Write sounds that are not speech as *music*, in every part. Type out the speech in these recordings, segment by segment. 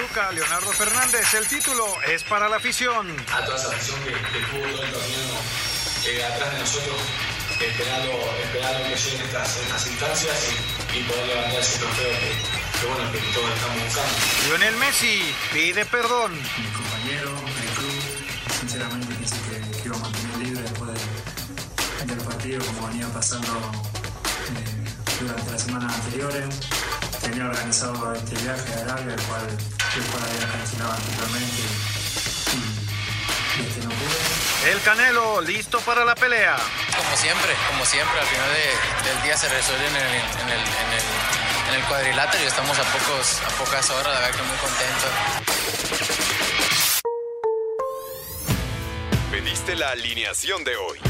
Toluca, Leonardo Fernández. El título es para la afición. A toda esa afición que, que tuvo todo el torneo eh, atrás de nosotros, esperando, esperando que lleguen estas, estas instancias y, y, poder levantar ese trofeo que, que, bueno, que todos estamos buscando. Lionel Messi pide perdón. Mi compañero, mi club, sinceramente pensé que, que iba a mantener libre después de, del partido, como venía pasando eh, durante las semanas anteriores. Tenía organizado este viaje a Arabia, el cual, anteriormente y, y este no. El Canelo listo para la pelea. Como siempre, como siempre, al final de, del día se resuelve en el, en el, en el, en el cuadrilátero y estamos a, pocos, a pocas horas, la verdad que muy contento. Pediste la alineación de hoy.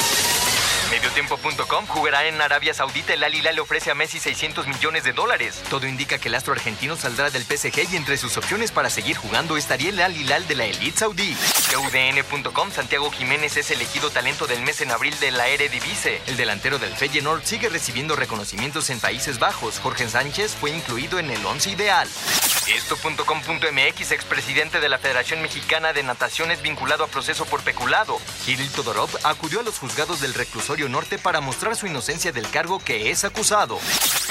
Mediotiempo.com jugará en Arabia Saudita. El Al Hilal le ofrece a Messi 600 millones de dólares. Todo indica que el astro argentino saldrá del PSG y entre sus opciones para seguir jugando estaría el Al Hilal de la Elite Saudí. UDN.com Santiago Jiménez es elegido talento del mes en abril de la Eredivisie. El delantero del Feyenoord sigue recibiendo reconocimientos en Países Bajos. Jorge Sánchez fue incluido en el once ideal. Esto.com.mx, expresidente de la Federación Mexicana de Natación, es vinculado a proceso por peculado. Kirill Todorov acudió a los juzgados del reclusorio norte para mostrar su inocencia del cargo que es acusado.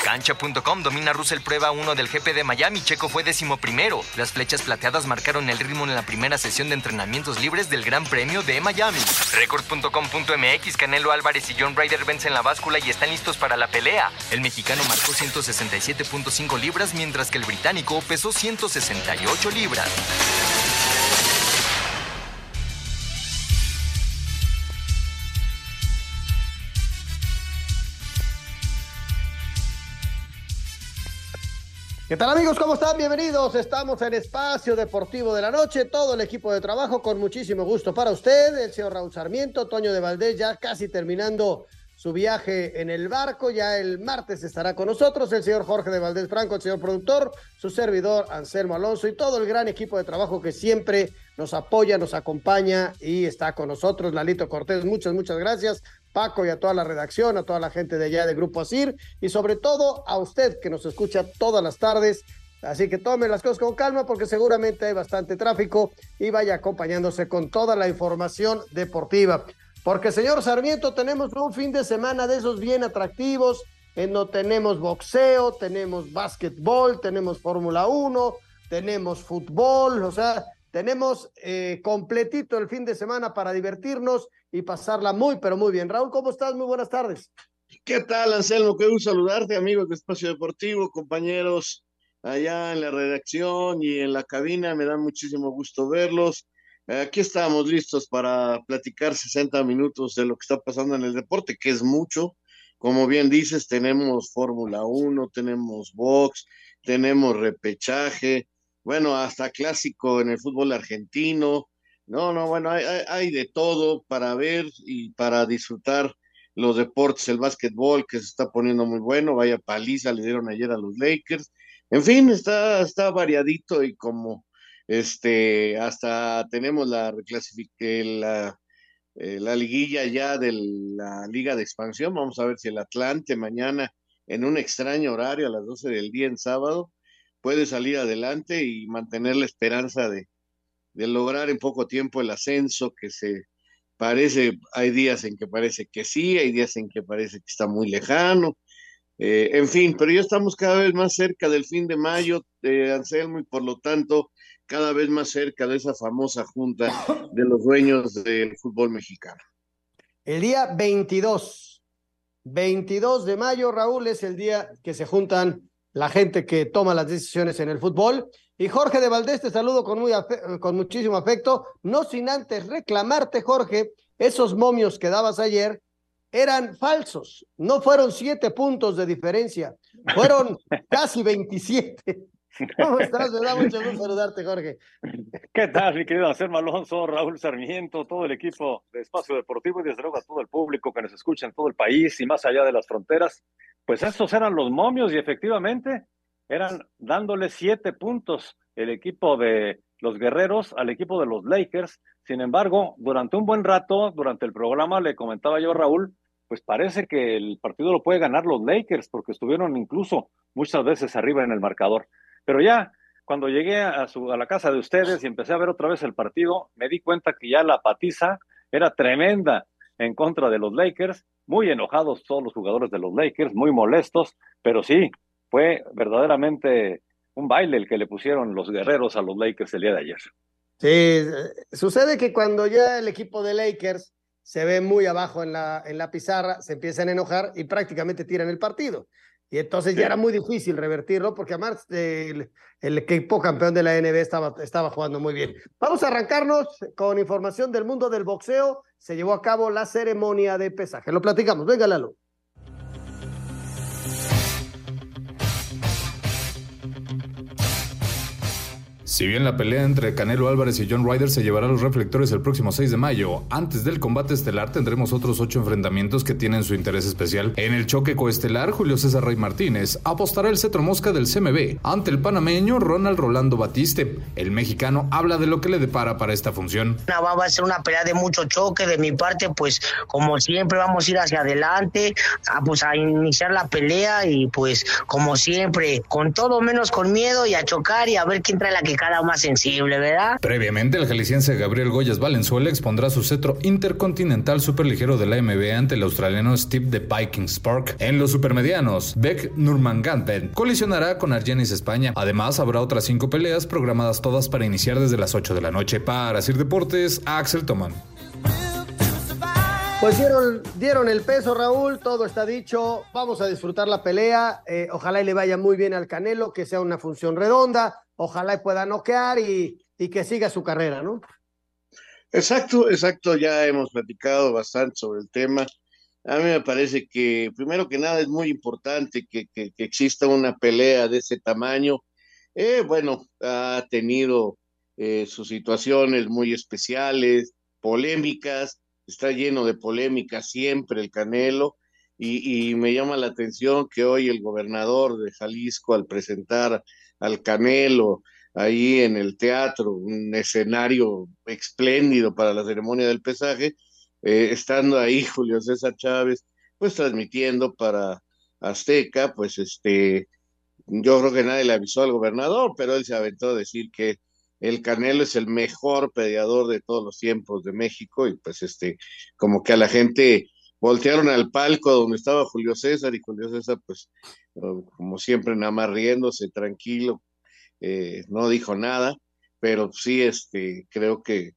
Cancha.com domina Russell prueba 1 del GP de Miami. Checo fue décimo primero. Las flechas plateadas marcaron el ritmo en la primera sesión de entrenamientos libres del Gran Premio de Miami. Record.com.mx Canelo Álvarez y John Ryder vencen la báscula y están listos para la pelea. El mexicano marcó 167.5 libras mientras que el británico pesó 168 libras. ¿Qué tal amigos? ¿Cómo están? Bienvenidos. Estamos en Espacio Deportivo de la Noche. Todo el equipo de trabajo con muchísimo gusto para usted. El señor Raúl Sarmiento, Toño de Valdés, ya casi terminando su viaje en el barco. Ya el martes estará con nosotros el señor Jorge de Valdés Franco, el señor productor, su servidor Anselmo Alonso y todo el gran equipo de trabajo que siempre nos apoya, nos acompaña y está con nosotros. Lalito Cortés, muchas, muchas gracias. Paco y a toda la redacción, a toda la gente de allá del Grupo Asir y sobre todo a usted que nos escucha todas las tardes. Así que tome las cosas con calma porque seguramente hay bastante tráfico y vaya acompañándose con toda la información deportiva. Porque, señor Sarmiento, tenemos un fin de semana de esos bien atractivos, en donde tenemos boxeo, tenemos básquetbol, tenemos Fórmula 1, tenemos fútbol, o sea, tenemos eh, completito el fin de semana para divertirnos y pasarla muy, pero muy bien. Raúl, ¿cómo estás? Muy buenas tardes. ¿Qué tal, Anselmo? Qué gusto saludarte, amigos de Espacio Deportivo, compañeros allá en la redacción y en la cabina. Me da muchísimo gusto verlos. Aquí estamos listos para platicar 60 minutos de lo que está pasando en el deporte, que es mucho. Como bien dices, tenemos Fórmula 1, tenemos box, tenemos repechaje, bueno, hasta clásico en el fútbol argentino. No, no, bueno, hay, hay, hay, de todo para ver y para disfrutar los deportes, el básquetbol que se está poniendo muy bueno, vaya paliza, le dieron ayer a los Lakers. En fin, está, está variadito y como este, hasta tenemos la la, eh, la liguilla ya de la Liga de Expansión. Vamos a ver si el Atlante mañana en un extraño horario a las 12 del día en sábado puede salir adelante y mantener la esperanza de, de lograr en poco tiempo el ascenso que se parece, hay días en que parece que sí, hay días en que parece que está muy lejano, eh, en fin, pero ya estamos cada vez más cerca del fin de mayo, de Anselmo, y por lo tanto cada vez más cerca de esa famosa junta de los dueños del fútbol mexicano. El día 22, 22 de mayo, Raúl, es el día que se juntan la gente que toma las decisiones en el fútbol. Y Jorge de Valdés, te saludo con, muy con muchísimo afecto, no sin antes reclamarte, Jorge, esos momios que dabas ayer, eran falsos. No fueron siete puntos de diferencia, fueron *laughs* casi 27. *laughs* ¿Cómo estás? Me da mucho gusto saludarte, Jorge. ¿Qué tal, mi querido Anselmo Alonso, Raúl Sarmiento, todo el equipo de Espacio Deportivo y desde luego a todo el público que nos escucha en todo el país y más allá de las fronteras? Pues estos eran los momios y efectivamente eran dándole siete puntos el equipo de los guerreros al equipo de los Lakers. Sin embargo, durante un buen rato, durante el programa, le comentaba yo a Raúl, pues parece que el partido lo puede ganar los Lakers porque estuvieron incluso muchas veces arriba en el marcador. Pero ya cuando llegué a, su, a la casa de ustedes y empecé a ver otra vez el partido, me di cuenta que ya la patiza era tremenda en contra de los Lakers, muy enojados todos los jugadores de los Lakers, muy molestos, pero sí, fue verdaderamente un baile el que le pusieron los guerreros a los Lakers el día de ayer. Sí, sucede que cuando ya el equipo de Lakers se ve muy abajo en la, en la pizarra, se empiezan a enojar y prácticamente tiran el partido. Y entonces ya era muy difícil revertirlo porque además el, el, equipo campeón de la NBA estaba, estaba jugando muy bien. Vamos a arrancarnos con información del mundo del boxeo. Se llevó a cabo la ceremonia de pesaje. Lo platicamos. Venga, Lalo. Si bien la pelea entre Canelo Álvarez y John Ryder se llevará a los reflectores el próximo 6 de mayo, antes del combate estelar tendremos otros ocho enfrentamientos que tienen su interés especial. En el choque coestelar, Julio César Rey Martínez apostará el cetro mosca del CMB ante el panameño Ronald Rolando Batiste. El mexicano habla de lo que le depara para esta función. Va a ser una pelea de mucho choque de mi parte, pues como siempre vamos a ir hacia adelante, a, pues a iniciar la pelea y pues como siempre, con todo menos con miedo y a chocar y a ver quién trae la que cada más sensible, ¿verdad? Previamente, el jalisciense Gabriel Goyas Valenzuela expondrá su cetro intercontinental superligero de la MB ante el australiano Steve de Viking Spark. En los supermedianos, Beck Nurmagomedov colisionará con Argenis España. Además, habrá otras cinco peleas programadas todas para iniciar desde las 8 de la noche. Para Sir Deportes, Axel Toman. Pues dieron, dieron el peso, Raúl, todo está dicho. Vamos a disfrutar la pelea. Eh, ojalá y le vaya muy bien al Canelo, que sea una función redonda. Ojalá y pueda noquear y, y que siga su carrera, ¿no? Exacto, exacto. Ya hemos platicado bastante sobre el tema. A mí me parece que, primero que nada, es muy importante que, que, que exista una pelea de ese tamaño. Eh, bueno, ha tenido eh, sus situaciones muy especiales, polémicas está lleno de polémica siempre el Canelo, y, y, me llama la atención que hoy el gobernador de Jalisco, al presentar al Canelo ahí en el teatro, un escenario espléndido para la ceremonia del pesaje, eh, estando ahí *laughs* Julio César Chávez, pues transmitiendo para Azteca, pues este, yo creo que nadie le avisó al gobernador, pero él se aventó a decir que el Canelo es el mejor peleador de todos los tiempos de México y pues este, como que a la gente voltearon al palco donde estaba Julio César y Julio César pues como siempre nada más riéndose tranquilo, eh, no dijo nada, pero sí este, creo que,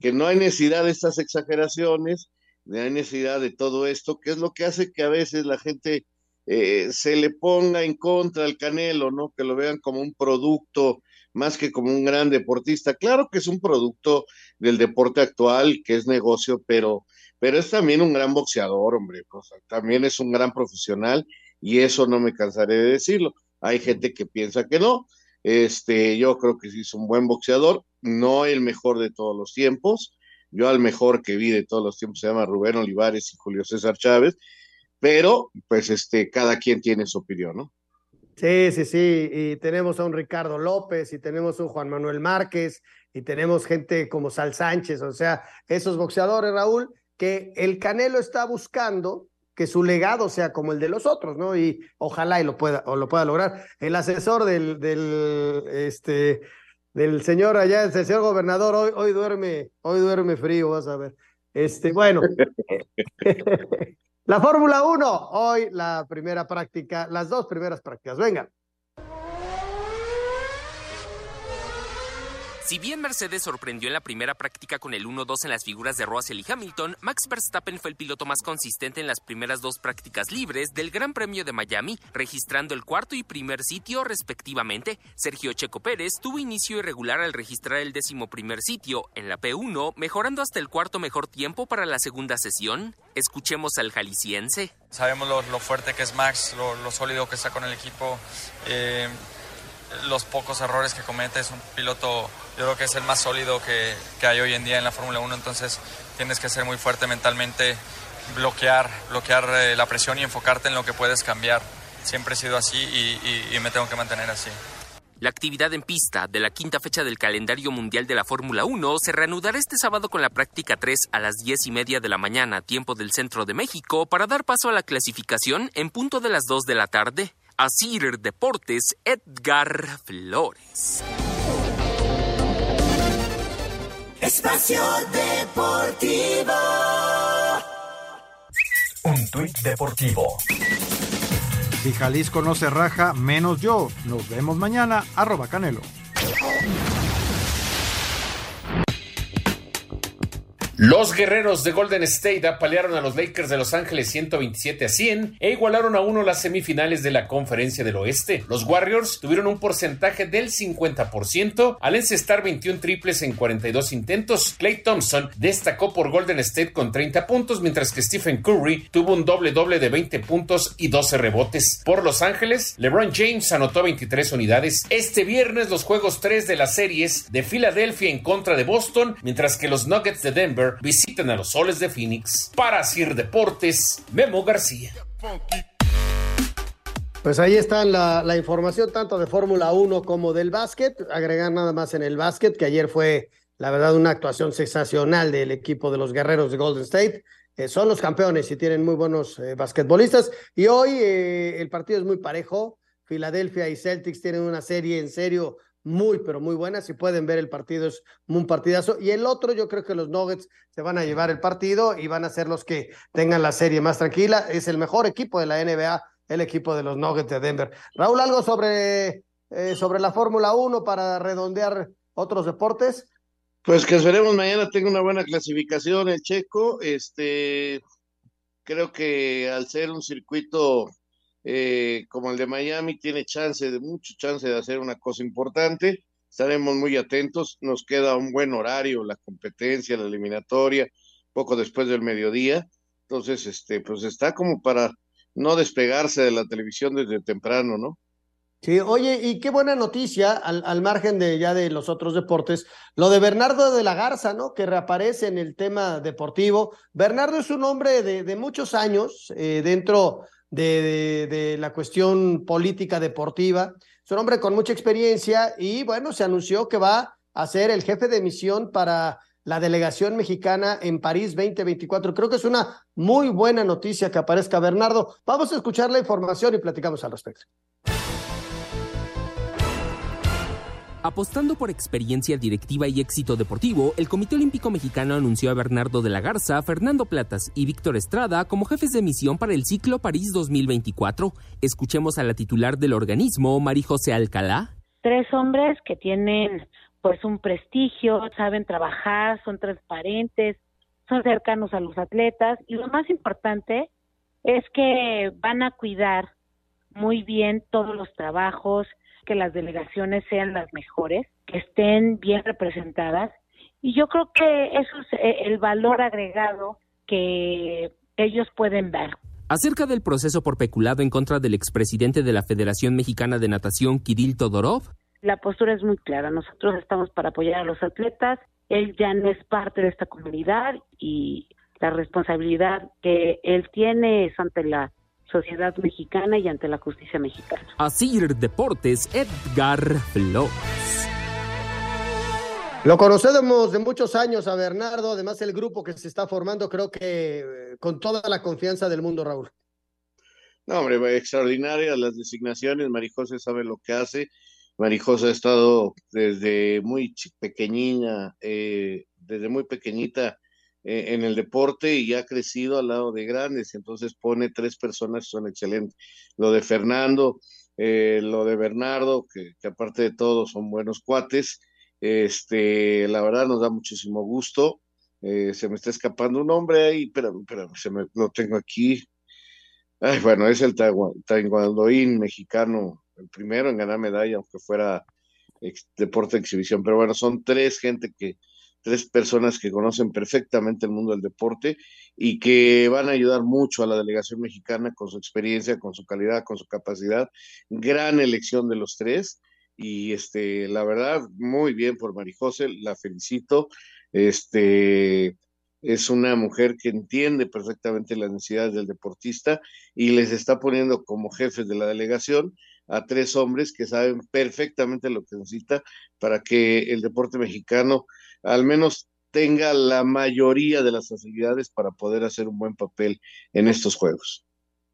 que no hay necesidad de estas exageraciones, no hay necesidad de todo esto, que es lo que hace que a veces la gente eh, se le ponga en contra al Canelo, ¿no? Que lo vean como un producto más que como un gran deportista. Claro que es un producto del deporte actual, que es negocio, pero, pero es también un gran boxeador, hombre. también es un gran profesional y eso no me cansaré de decirlo. Hay gente que piensa que no. Este, yo creo que sí es un buen boxeador, no el mejor de todos los tiempos. Yo al mejor que vi de todos los tiempos se llama Rubén Olivares y Julio César Chávez, pero pues este, cada quien tiene su opinión, ¿no? Sí, sí, sí, y tenemos a un Ricardo López y tenemos a un Juan Manuel Márquez y tenemos gente como Sal Sánchez, o sea, esos boxeadores, Raúl, que el Canelo está buscando que su legado sea como el de los otros, ¿no? Y ojalá y lo pueda, o lo pueda lograr. El asesor del, del, este, del señor allá, el señor gobernador, hoy, hoy duerme, hoy duerme frío, vas a ver. Este, bueno. *laughs* *laughs* La Fórmula 1, hoy la primera práctica, las dos primeras prácticas. Venga. Si bien Mercedes sorprendió en la primera práctica con el 1-2 en las figuras de Russell y Hamilton, Max Verstappen fue el piloto más consistente en las primeras dos prácticas libres del Gran Premio de Miami, registrando el cuarto y primer sitio respectivamente. Sergio Checo Pérez tuvo inicio irregular al registrar el décimo primer sitio en la P1, mejorando hasta el cuarto mejor tiempo para la segunda sesión. Escuchemos al jalisciense. Sabemos lo, fuerte que es Max, lo, sólido que está con el equipo. Eh, los pocos errores que comete, es un piloto, yo creo que es el más sólido que, que hay hoy en día en la Fórmula 1, entonces tienes que ser muy fuerte mentalmente, bloquear, bloquear eh, la presión y enfocarte en lo que puedes cambiar. Siempre he sido así y, y me tengo que mantener así. La actividad en pista de la quinta fecha del calendario mundial de la Fórmula 1 se reanudará este sábado con la práctica 3 a las 10 y media de la mañana, tiempo del centro de México, para dar paso a la clasificación en punto de las 2 de la tarde. Asir Deportes, Edgar Flores. Espacio Deportivo. Un tuit deportivo. Si Jalisco no se raja, menos yo. Nos vemos mañana. Arroba Canelo. Los guerreros de Golden State apalearon a los Lakers de Los Ángeles 127 a 100 e igualaron a uno las semifinales de la Conferencia del Oeste. Los Warriors tuvieron un porcentaje del 50% al encestar 21 triples en 42 intentos. Clay Thompson destacó por Golden State con 30 puntos, mientras que Stephen Curry tuvo un doble doble de 20 puntos y 12 rebotes. Por Los Ángeles, LeBron James anotó 23 unidades. Este viernes los juegos 3 de las series de Filadelfia en contra de Boston, mientras que los Nuggets de Denver visiten a los soles de Phoenix. Para Sir Deportes, Memo García. Pues ahí está la, información tanto de Fórmula 1 como del básquet. Agregar nada más en el básquet, que ayer fue, la verdad, una actuación sensacional del equipo de los guerreros de Golden State. Eh, son los campeones y tienen muy buenos eh, basquetbolistas. Y hoy eh, el partido es muy parejo. Filadelfia y Celtics tienen una serie en serio muy, pero muy buena. Si pueden ver el partido, es un partidazo. Y el otro, yo creo que los Nuggets se van a llevar el partido y van a ser los que tengan la serie más tranquila. Es el mejor equipo de la NBA, el equipo de los Nuggets de Denver. Raúl, algo sobre, eh, sobre la Fórmula 1 para redondear otros deportes. Pues que esperemos mañana tenga una buena clasificación el checo. Este, creo que al ser un circuito eh, como el de Miami, tiene chance, de mucho chance de hacer una cosa importante. Estaremos muy atentos. Nos queda un buen horario, la competencia, la eliminatoria, poco después del mediodía. Entonces, este, pues está como para no despegarse de la televisión desde temprano, ¿no? Sí, oye, y qué buena noticia, al, al, margen de ya de los otros deportes, lo de Bernardo de la Garza, ¿no? Que reaparece en el tema deportivo. Bernardo es un hombre de, de muchos años eh, dentro de, la cuestión política deportiva. Es un hombre con mucha experiencia y bueno, se anunció que va a ser el jefe de misión para la delegación mexicana en París 2024. Creo que es una muy buena noticia que aparezca Bernardo. Vamos a escuchar la información y platicamos al respecto. Apostando por experiencia directiva y éxito deportivo, el Comité Olímpico Mexicano anunció a Bernardo de la Garza, Fernando Platas y Víctor Estrada como jefes de misión para el ciclo París 2024. Escuchemos a la titular del organismo, María José Alcalá. Tres hombres que tienen pues un prestigio, saben trabajar, son transparentes, son cercanos a los atletas y lo más importante es que van a cuidar muy bien todos los trabajos, que las delegaciones sean las mejores, que estén bien representadas. Y yo creo que eso es eh, el valor agregado que ellos pueden ver. Acerca del proceso por peculado en contra del expresidente de la Federación Mexicana de Natación, Kirill Todorov. La postura es muy clara. Nosotros estamos para apoyar a los atletas. Él ya no es parte de esta comunidad y la responsabilidad que él tiene es ante la sociedad mexicana y ante la justicia mexicana. Así Deportes, Edgar Flores. Lo conocemos de muchos años a Bernardo, además el grupo que se está formando, creo que eh, con toda la confianza del mundo, Raúl. No, hombre, extraordinarias las designaciones, Marijosa sabe lo que hace, Marijosa ha estado desde muy pequeñina, eh, desde muy pequeñita eh, en el deporte y ha crecido al lado de grandes, entonces pone tres personas que son excelentes. Lo de Fernando, eh, lo de Bernardo, que, aparte de todo son buenos cuates, Este, la verdad nos da muchísimo gusto. Eh, se me está escapando un nombre ahí, pero, se me, lo tengo aquí. Ay, bueno, es el taekwondoín mexicano, el primero en ganar medalla, aunque fuera deporte de exhibición. Pero bueno, son tres gente que, tres personas que conocen perfectamente el mundo del deporte y que van a ayudar mucho a la delegación mexicana con su experiencia, con su calidad, con su capacidad. Gran elección de los tres y este, la verdad, muy bien por Marijose, la felicito. Este, es una mujer que entiende perfectamente las necesidades del deportista y les está poniendo como jefes de la delegación a tres hombres que saben perfectamente lo que necesita para que el deporte mexicano al menos tenga la mayoría de las facilidades para poder hacer un buen papel en estos juegos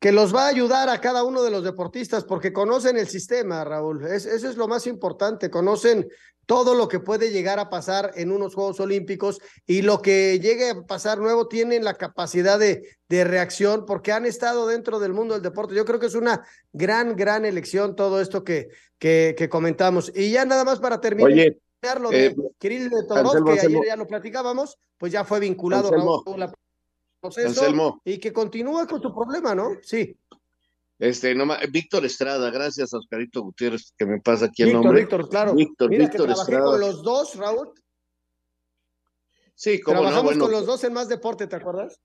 que los va a ayudar a cada uno de los deportistas porque conocen el sistema, Raúl. eso es lo más importante, conocen todo lo que puede llegar a pasar en unos Juegos Olímpicos y lo que llegue a pasar nuevo tienen la capacidad de, de reacción porque han estado dentro del mundo del deporte. Yo creo que es una gran, gran elección todo esto que, que, que comentamos. Y ya nada más para terminar. Oye, lo de eh, Kirill de Todorov, que ayer ya lo platicábamos, pues ya fue vinculado Raúl proceso y que continúa con tu problema, ¿no? Sí. Este, no Víctor Estrada, gracias a Oscarito Gutiérrez que me pasa aquí el nombre. Víctor, claro. Víctor, Mira Víctor que trabajé Estrada. con los dos, Raúl. Sí, como Trabajamos no, con los dos en más deporte, ¿te acuerdas?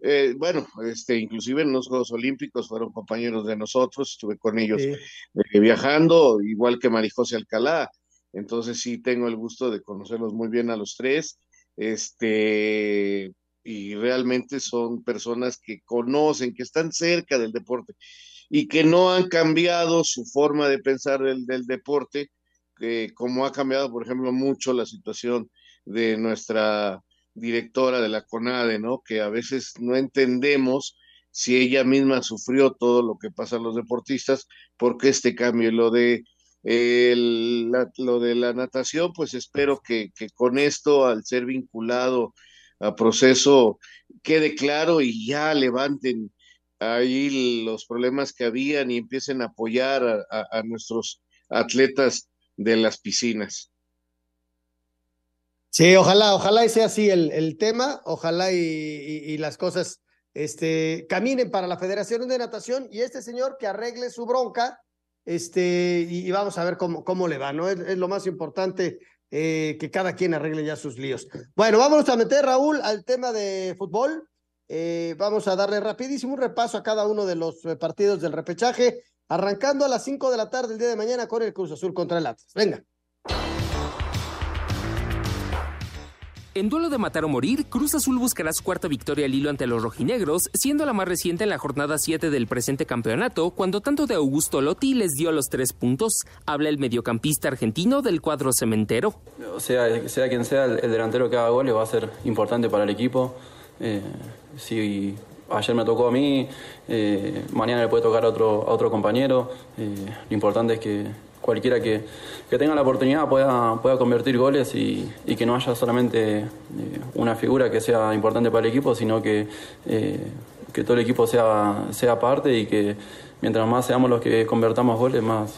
Eh, bueno, este, inclusive en los Juegos Olímpicos fueron compañeros de nosotros, estuve con ellos eh, viajando, igual que Marijose Alcalá, entonces sí tengo el gusto de conocerlos muy bien a los tres, este, y realmente son personas que conocen, que están cerca del deporte y que no han cambiado su forma de pensar del, deporte, como ha cambiado, por ejemplo, mucho la situación de nuestra directora de la CONADE, ¿no? Que a veces no entendemos si ella misma sufrió todo lo que pasa a los deportistas, porque este cambio, lo de lo de la natación, pues espero que, con esto, al ser vinculado a proceso quede claro y ya levanten ahí los problemas que habían y empiecen a apoyar a, nuestros atletas de las piscinas. Sí, ojalá, ojalá y sea así el, tema, ojalá y, las cosas este, caminen para la Federación de Natación y este señor que arregle su bronca, este, y, vamos a ver cómo, cómo le va, ¿no? es lo más importante eh, que cada quien arregle ya sus líos. Bueno, vámonos a meter, Raúl, al tema de fútbol. Eh, vamos a darle rapidísimo un repaso a cada uno de los eh, partidos del repechaje, arrancando a las 5 de la tarde el día de mañana con el Cruz Azul contra el Atlas. Venga. En duelo de matar o morir, Cruz Azul buscará su cuarta victoria al hilo ante los rojinegros, siendo la más reciente en la jornada 7 del presente campeonato, cuando tanto de Augusto Lotti les dio los tres puntos. Habla el mediocampista argentino del cuadro cementero. O sea, sea quien sea el, delantero que haga goles va a ser importante para el equipo. Eh, si ayer me tocó a mí, eh, mañana le puede tocar a otro, a otro compañero. Eh, lo importante es que cualquiera que, tenga la oportunidad pueda, pueda convertir goles y, que no haya solamente eh, una figura que sea importante para el equipo, sino que, eh, que todo el equipo sea, sea parte y que mientras más seamos los que convertamos goles, más,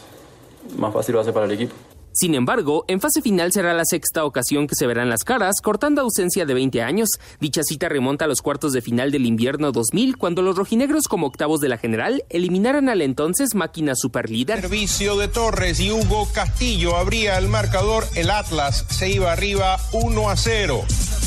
más fácil va a ser para el equipo. Sin embargo, en fase final será la sexta ocasión que se verán las caras, cortando ausencia de 20 años. Dicha cita remonta a los cuartos de final del invierno 2000, cuando los rojinegros como octavos de la general eliminaran al entonces máquina superlíder. Servicio de Torres y Hugo Castillo abría el marcador, el Atlas se iba arriba 1 a 0.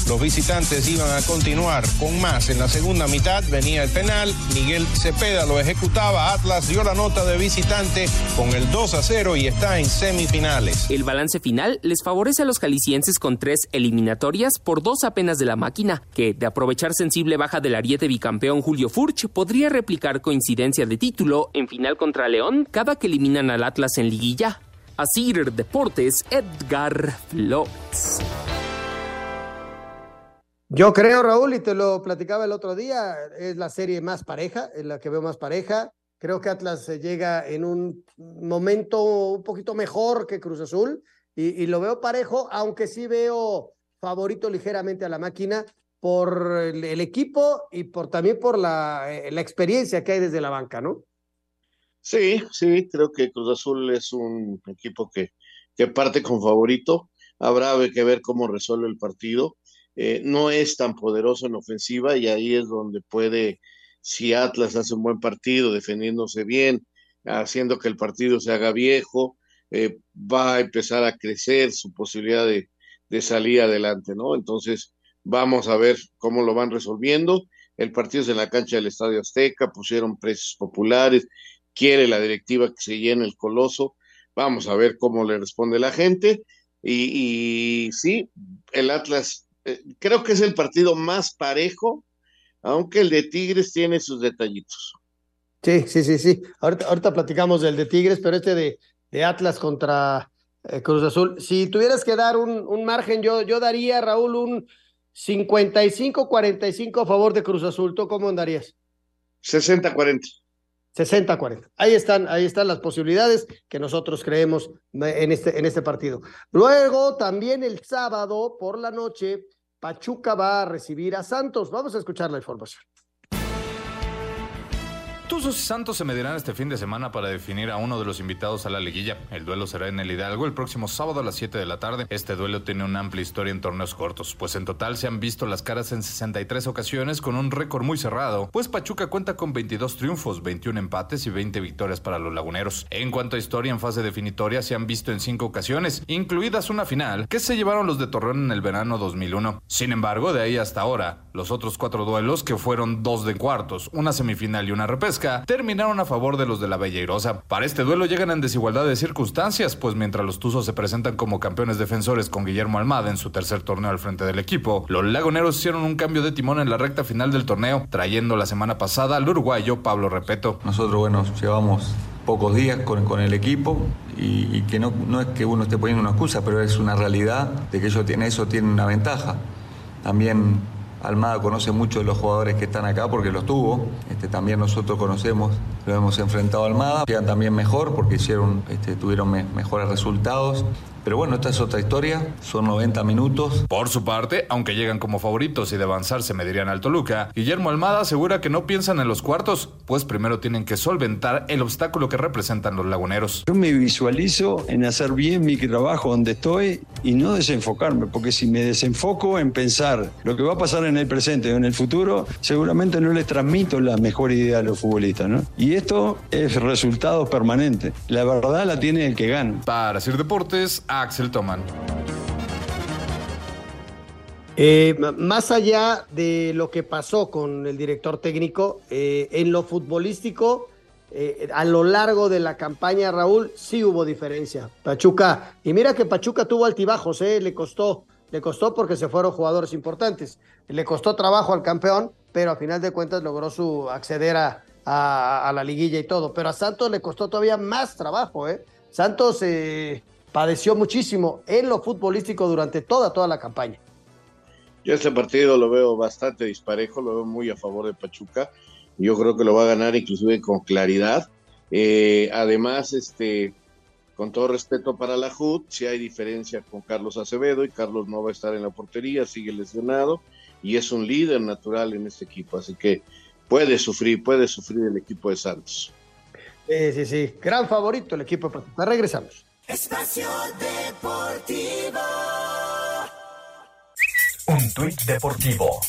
Los visitantes iban a continuar con más. En la segunda mitad venía el penal. Miguel Cepeda lo ejecutaba. Atlas dio la nota de visitante con el 2 a 0 y está en semifinales. El balance final les favorece a los jaliscienses con tres eliminatorias por dos apenas de la máquina, que, de aprovechar sensible baja del ariete bicampeón Julio Furch, podría replicar coincidencia de título en final contra León cada que eliminan al Atlas en liguilla. Asir Deportes, Edgar Flores. Yo creo, Raúl, y te lo platicaba el otro día, es la serie más pareja, es la que veo más pareja. Creo que Atlas llega en un momento un poquito mejor que Cruz Azul y, lo veo parejo, aunque sí veo favorito ligeramente a la máquina por el, equipo y por también por la, eh, la experiencia que hay desde la banca, ¿no? Sí, sí, creo que Cruz Azul es un equipo que, que parte con favorito habrá que ver cómo resuelve el partido. Eh, no es tan poderoso en ofensiva y ahí es donde puede, si Atlas hace un buen partido, defendiéndose bien, haciendo que el partido se haga viejo, eh, va a empezar a crecer su posibilidad de, salir adelante, ¿no? Entonces, vamos a ver cómo lo van resolviendo. El partido es en la cancha del Estadio Azteca, pusieron precios populares, quiere la directiva que se llene el coloso. Vamos a ver cómo le responde la gente. Y, sí, el Atlas, eh, creo que es el partido más parejo, aunque el de Tigres tiene sus detallitos. Sí, sí, sí, sí. Ahorita, ahorita platicamos del de Tigres, pero este de, de Atlas contra eh, Cruz Azul. Si tuvieras que dar un, un margen, yo, yo daría, Raúl, un 55-45 a favor de Cruz Azul. ¿Tú cómo andarías? 60-40. 60-40. Ahí están, ahí están las posibilidades que nosotros creemos en este, en este partido. Luego, también el sábado por la noche, Pachuca va a recibir a Santos. Vamos a escuchar la información. Tuzos y Santos se medirán este fin de semana para definir a uno de los invitados a la liguilla. El duelo será en el Hidalgo el próximo sábado a las 7 de la tarde. Este duelo tiene una amplia historia en torneos cortos, pues en total se han visto las caras en 63 ocasiones con un récord muy cerrado, pues Pachuca cuenta con 22 triunfos, 21 empates y 20 victorias para los laguneros. En cuanto a historia en fase definitoria, se han visto en 5 ocasiones, incluidas una final, que se llevaron los de Torreón en el verano 2001. Sin embargo, de ahí hasta ahora, los otros cuatro duelos, que fueron dos de cuartos, una semifinal y una repesca, terminaron a favor de los de la Bella Irosa. Para este duelo llegan en desigualdad de circunstancias, pues mientras los Tuzos se presentan como campeones defensores con Guillermo Almada en su tercer torneo al frente del equipo, los Lagoneros hicieron un cambio de timón en la recta final del torneo, trayendo la semana pasada al uruguayo Pablo Repeto. Nosotros, bueno, llevamos pocos días con, con el equipo y, que no, no, es que uno esté poniendo una excusa, pero es una realidad de que ellos tienen eso, tienen una ventaja. También Almada conoce mucho de los jugadores que están acá porque los tuvo. Este, también nosotros conocemos, lo hemos enfrentado a Almada. Llegan también mejor porque hicieron, este, tuvieron mejores resultados. Pero bueno, esta es otra historia, son 90 minutos. Por su parte, aunque llegan como favoritos y de avanzar se medirían al Toluca, Guillermo Almada asegura que no piensan en los cuartos, pues primero tienen que solventar el obstáculo que representan los laguneros. Yo me visualizo en hacer bien mi trabajo donde estoy y no desenfocarme, porque si me desenfoco en pensar lo que va a pasar en el presente o en el futuro, seguramente no les transmito la mejor idea a los futbolistas, ¿no? Y esto es resultado permanente. La verdad la tiene el que gana. Para hacer deportes, Axel Toman. Eh, más allá de lo que pasó con el director técnico, eh, en lo futbolístico, eh, a lo largo de la campaña, Raúl, sí hubo diferencia. Pachuca, y mira que Pachuca tuvo altibajos, le costó, le costó porque se fueron jugadores importantes, le costó trabajo al campeón, pero a final de cuentas logró su acceder a, a, a la liguilla y todo. Pero a Santos le costó todavía más trabajo. Santos padeció muchísimo en lo futbolístico durante toda, toda la campaña. Yo este partido lo veo bastante disparejo, lo veo muy a favor de Pachuca. Yo creo que lo va a ganar inclusive con claridad. Eh, además, este, con todo respeto para la HUD, si hay diferencia con Carlos Acevedo y Carlos no va a estar en la portería, sigue lesionado y es un líder natural en este equipo, así que puede sufrir, puede sufrir el equipo de Santos. Sí, sí, sí, gran favorito el equipo de Pachuca. Regresamos. Espacio Deportivo. Un tuit deportivo.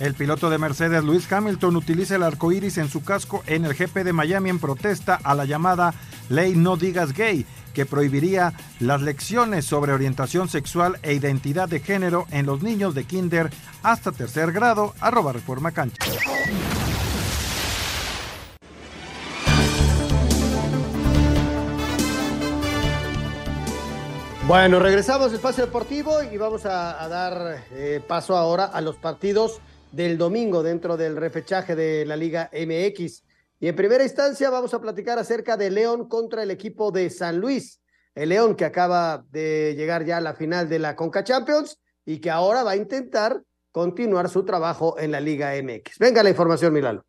El piloto de Mercedes, Luis Hamilton, utiliza el arco iris en su casco en el GP de Miami en protesta a la llamada Ley No Digas Gay, que prohibiría las lecciones sobre orientación sexual e identidad de género en los niños de kinder hasta tercer grado, arroba reforma cancha. Bueno, regresamos al espacio deportivo y vamos a, dar eh, paso ahora a los partidos del domingo dentro del refechaje de la Liga MX. Y en primera instancia vamos a platicar acerca de León contra el equipo de San Luis. El León que acaba de llegar ya a la final de la Conca Champions y que ahora va a intentar continuar su trabajo en la Liga MX. Venga la información, Milalo.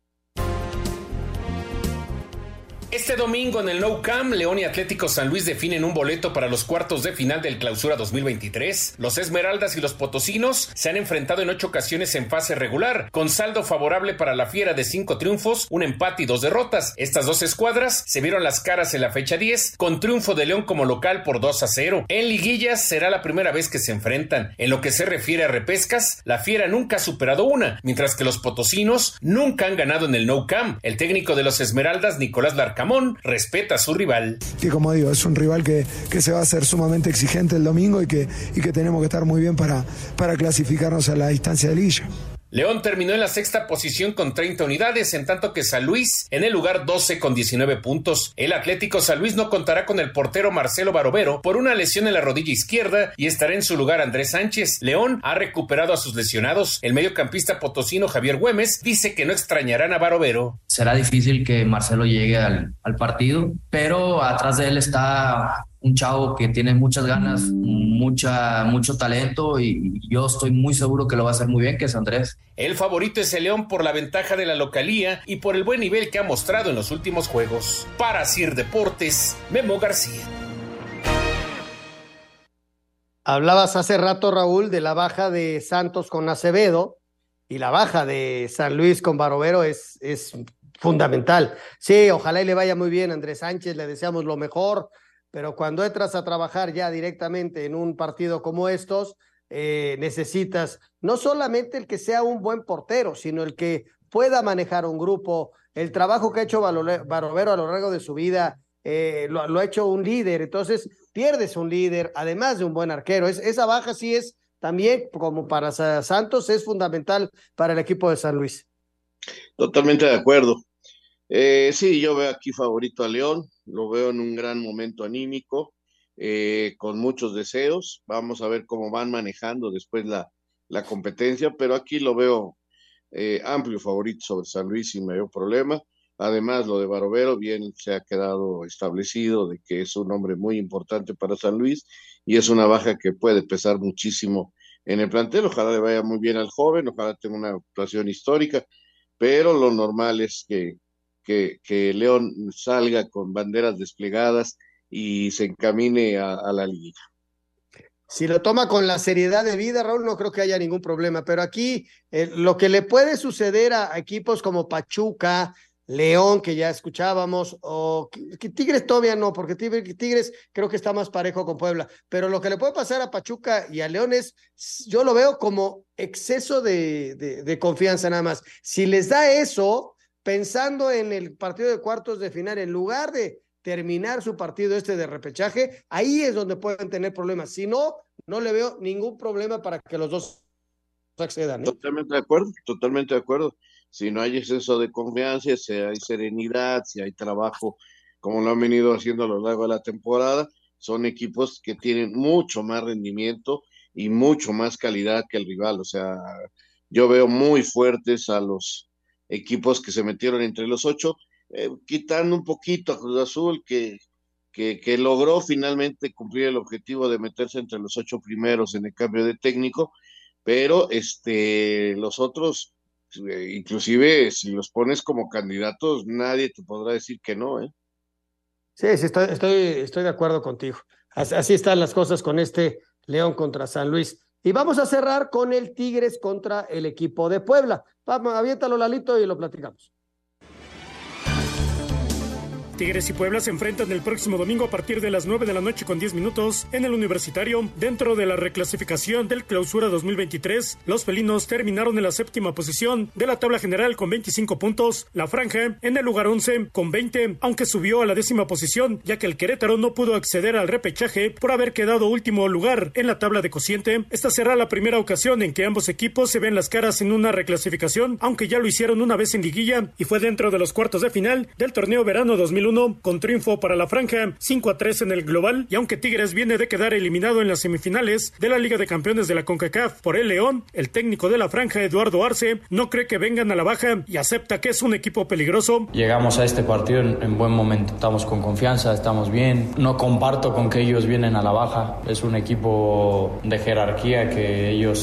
Este domingo en el No Camp, León y Atlético San Luis definen un boleto para los cuartos de final del Clausura 2023. Los Esmeraldas y los Potosinos se han enfrentado en ocho ocasiones en fase regular, con saldo favorable para la Fiera de cinco triunfos, un empate y dos derrotas. Estas dos escuadras se vieron las caras en la fecha 10, con triunfo de León como local por 2 a 0. En liguillas será la primera vez que se enfrentan. En lo que se refiere a repescas, la Fiera nunca ha superado una, mientras que los Potosinos nunca han ganado en el No Camp. El técnico de los Esmeraldas, Nicolás Larcamón, Camón respeta a su rival. Y como digo, es un rival que, que se va a hacer sumamente exigente el domingo y que, y que tenemos que estar muy bien para, para clasificarnos a la distancia de liguilla. León terminó en la sexta posición con 30 unidades, en tanto que San Luis en el lugar 12 con 19 puntos. El Atlético San Luis no contará con el portero Marcelo Barovero por una lesión en la rodilla izquierda y estará en su lugar Andrés Sánchez. León ha recuperado a sus lesionados. El mediocampista potosino Javier Güemes dice que no extrañarán a Barovero. Será difícil que Marcelo llegue al, al partido, pero atrás de él está un chavo que tiene muchas ganas, mucha, mucho talento y yo estoy muy seguro que lo va a hacer muy bien, que es Andrés. El favorito es el León por la ventaja de la localía y por el buen nivel que ha mostrado en los últimos juegos. Para Sir Deportes, Memo García. Hablabas hace rato, Raúl, de la baja de Santos con Acevedo y la baja de San Luis con Barovero es, es fundamental. Sí, ojalá y le vaya muy bien a Andrés Sánchez, le deseamos lo mejor pero cuando entras a trabajar ya directamente en un partido como estos, eh, necesitas no solamente el que sea un buen portero, sino el que pueda manejar un grupo. El trabajo que ha hecho Barovero a lo largo de su vida eh, lo, ha hecho un líder, entonces pierdes un líder, además de un buen arquero. Es, esa baja sí es también, como para Santos, es fundamental para el equipo de San Luis. Totalmente de acuerdo. Eh, sí, yo veo aquí favorito a León, lo veo en un gran momento anímico, eh, con muchos deseos. Vamos a ver cómo van manejando después la, la competencia, pero aquí lo veo eh, amplio favorito sobre San Luis sin mayor problema. Además, lo de Barovero bien se ha quedado establecido de que es un hombre muy importante para San Luis y es una baja que puede pesar muchísimo en el plantel. Ojalá le vaya muy bien al joven, ojalá tenga una actuación histórica, pero lo normal es que que, León salga con banderas desplegadas y se encamine a, la liga. Si lo toma con la seriedad de vida, Raúl, no creo que haya ningún problema. Pero aquí eh, lo que le puede suceder a, equipos como Pachuca, León, que ya escuchábamos, o Tigres todavía no, porque Tigres creo que está más parejo con Puebla. Pero lo que le puede pasar a Pachuca y a León es, yo lo veo como exceso de, de confianza nada más. Si les da eso, pensando en el partido de cuartos de final, en lugar de terminar su partido este de repechaje, ahí es donde pueden tener problemas. Si no, no le veo ningún problema para que los dos accedan. ¿eh? Totalmente de acuerdo, totalmente de acuerdo. Si no hay exceso de confianza, si hay serenidad, si hay trabajo, como lo han venido haciendo a lo largo de la temporada, son equipos que tienen mucho más rendimiento y mucho más calidad que el rival. O sea, yo veo muy fuertes a los equipos que se metieron entre los ocho, eh, quitando un poquito a Cruz Azul, que, que, logró finalmente cumplir el objetivo de meterse entre los ocho primeros en el cambio de técnico, pero este, los otros, eh, inclusive si los pones como candidatos, nadie te podrá decir que no, ¿eh? Sí, sí estoy, estoy, estoy de acuerdo contigo. así están las cosas con este León contra San Luis. Y vamos a cerrar con el Tigres contra el equipo de Puebla. Vamos, aviéntalo, Lalito, y lo platicamos. Tigres y Puebla se enfrentan el próximo domingo a partir de las 9 de la noche con 10 minutos en el Universitario. Dentro de la reclasificación del Clausura 2023, los felinos terminaron en la séptima posición de la tabla general con 25 puntos. La Franja en el lugar 11 con 20, aunque subió a la décima posición, ya que el Querétaro no pudo acceder al repechaje por haber quedado último lugar en la tabla de cociente. Esta será la primera ocasión en que ambos equipos se ven las caras en una reclasificación, aunque ya lo hicieron una vez en liguilla y fue dentro de los cuartos de final del torneo verano 2001 con triunfo para la franja 5 a 3 en el global y aunque Tigres viene de quedar eliminado en las semifinales de la Liga de Campeones de la CONCACAF por el León, el técnico de la franja Eduardo Arce no cree que vengan a la baja y acepta que es un equipo peligroso. Llegamos a este partido en, buen momento, estamos con confianza, estamos bien. No comparto con que ellos vienen a la baja, es un equipo de jerarquía que ellos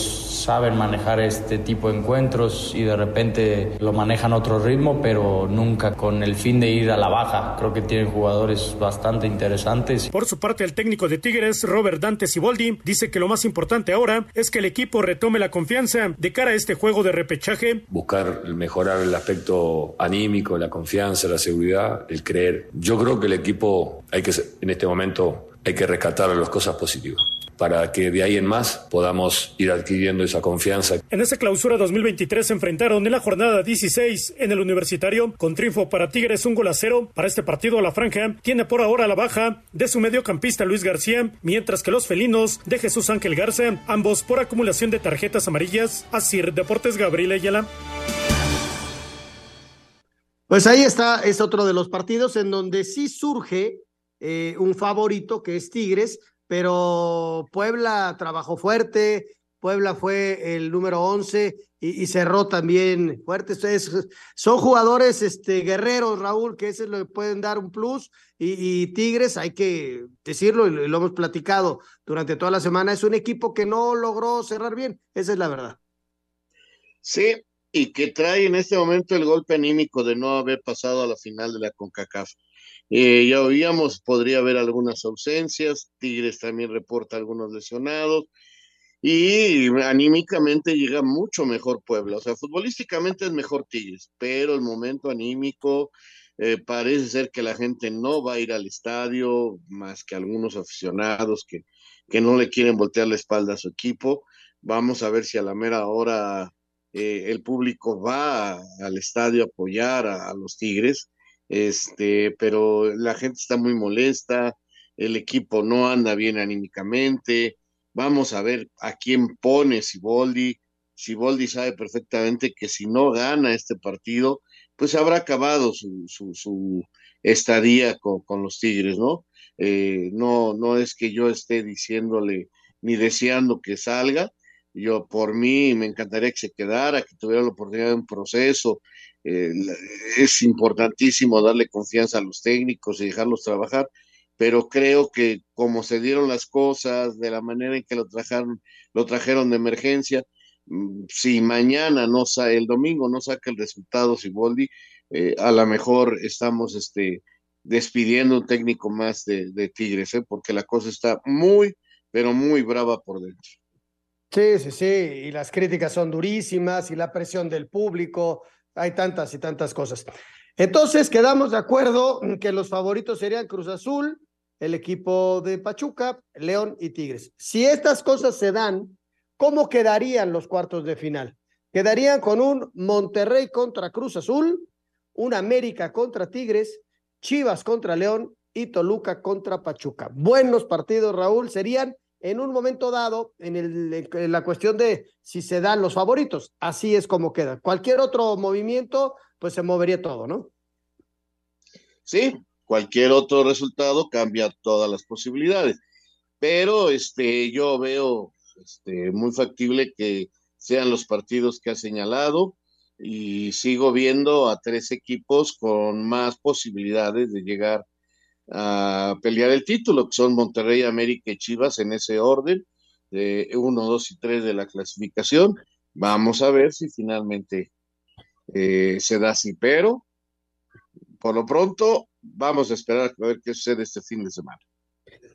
saben manejar este tipo de encuentros y de repente lo manejan a otro ritmo, pero nunca con el fin de ir a la baja creo que tienen jugadores bastante interesantes. Por su parte, el técnico de Tigres, Robert Dante Siboldi, dice que lo más importante ahora es que el equipo retome la confianza de cara a este juego de repechaje. Buscar mejorar el aspecto anímico, la confianza, la seguridad, el creer. Yo creo que el equipo hay que, en este momento, hay que rescatar las cosas positivas para que de ahí en más podamos ir adquiriendo esa confianza. En esa clausura 2023 se enfrentaron en la jornada 16 en el Universitario con triunfo para Tigres un gol a cero. Para este partido la franja tiene por ahora la baja de su mediocampista Luis García, mientras que los felinos de Jesús Ángel Garza, ambos por acumulación de tarjetas amarillas. Asir Deportes Gabriel Ayala. Pues ahí está, es otro de los partidos en donde sí surge eh, un favorito que es Tigres, pero Puebla trabajó fuerte, Puebla fue el número 11 y, cerró también fuerte. son jugadores este, guerreros, Raúl, que ese le pueden dar un plus. Y, Tigres, hay que decirlo, y lo hemos platicado durante toda la semana, es un equipo que no logró cerrar bien. Esa es la verdad. Sí, y que trae en este momento el golpe anímico de no haber pasado a la final de la CONCACAF. Eh, ya oíamos, podría haber algunas ausencias, Tigres también reporta algunos lesionados y anímicamente llega mucho mejor Puebla, o sea, futbolísticamente es mejor Tigres, pero el momento anímico eh, parece ser que la gente no va a ir al estadio, más que algunos aficionados que, que no le quieren voltear la espalda a su equipo. Vamos a ver si a la mera hora eh, el público va al estadio a apoyar a los Tigres este, pero la gente está muy molesta, el equipo no anda bien anímicamente, vamos a ver a quién pone Siboldi, Siboldi sabe perfectamente que si no gana este partido, pues habrá acabado su, su, estadía con, los Tigres, ¿no? Eh, no, no es que yo esté diciéndole ni deseando que salga, yo por mí me encantaría que se quedara, que tuviera la oportunidad de un proceso, es importantísimo darle confianza a los técnicos y dejarlos trabajar, pero creo que como se dieron las cosas, de la manera en que lo trajeron, lo trajeron de emergencia, mm, si mañana no sale, el domingo no saca el resultado Siboldi, eh, a lo mejor estamos este, despidiendo un técnico más de, Tigres, ¿eh? porque la cosa está muy, pero muy brava por dentro. Sí, sí, sí, y las críticas son durísimas y la presión del público, hay tantas y tantas cosas. Entonces quedamos de acuerdo que los favoritos serían Cruz Azul, el equipo de Pachuca, León y Tigres. Si estas cosas se dan, ¿cómo quedarían los cuartos de final? Quedarían con un Monterrey contra Cruz Azul, un América contra Tigres, Chivas contra León y Toluca contra Pachuca. Buenos partidos, Raúl, serían en un momento dado en, el, la cuestión de si se dan los favoritos. Así es como queda. Cualquier otro movimiento, pues se movería todo, ¿no? Sí, cualquier otro resultado cambia todas las posibilidades. Pero este, yo veo este, muy factible que sean los partidos que ha señalado y sigo viendo a tres equipos con más posibilidades de llegar a pelear el título, que son Monterrey, América y Chivas en ese orden, de 1, 2 y 3 de la clasificación. Vamos a ver si finalmente eh, se da así, pero por lo pronto vamos a esperar a ver qué sucede este fin de semana.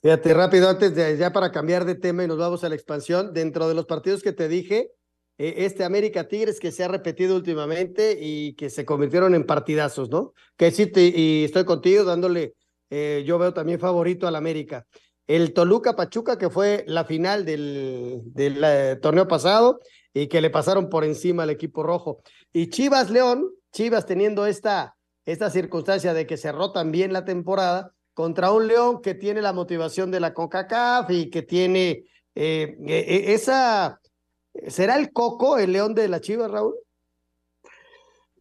Fíjate, rápido, antes de ya para cambiar de tema y nos vamos a la expansión, dentro de los partidos que te dije, eh, este América Tigres que se ha repetido últimamente y que se convirtieron en partidazos, ¿no? Que sí, y estoy contigo dándole eh, yo veo también favorito al América. El Toluca Pachuca, que fue la final del, eh, torneo pasado y que le pasaron por encima al equipo rojo. Y Chivas León, Chivas teniendo esta, esta circunstancia de que cerró también la temporada contra un León que tiene la motivación de la CONCACAF y que tiene eh, esa. ¿Será el coco el León de la Chivas, Raúl?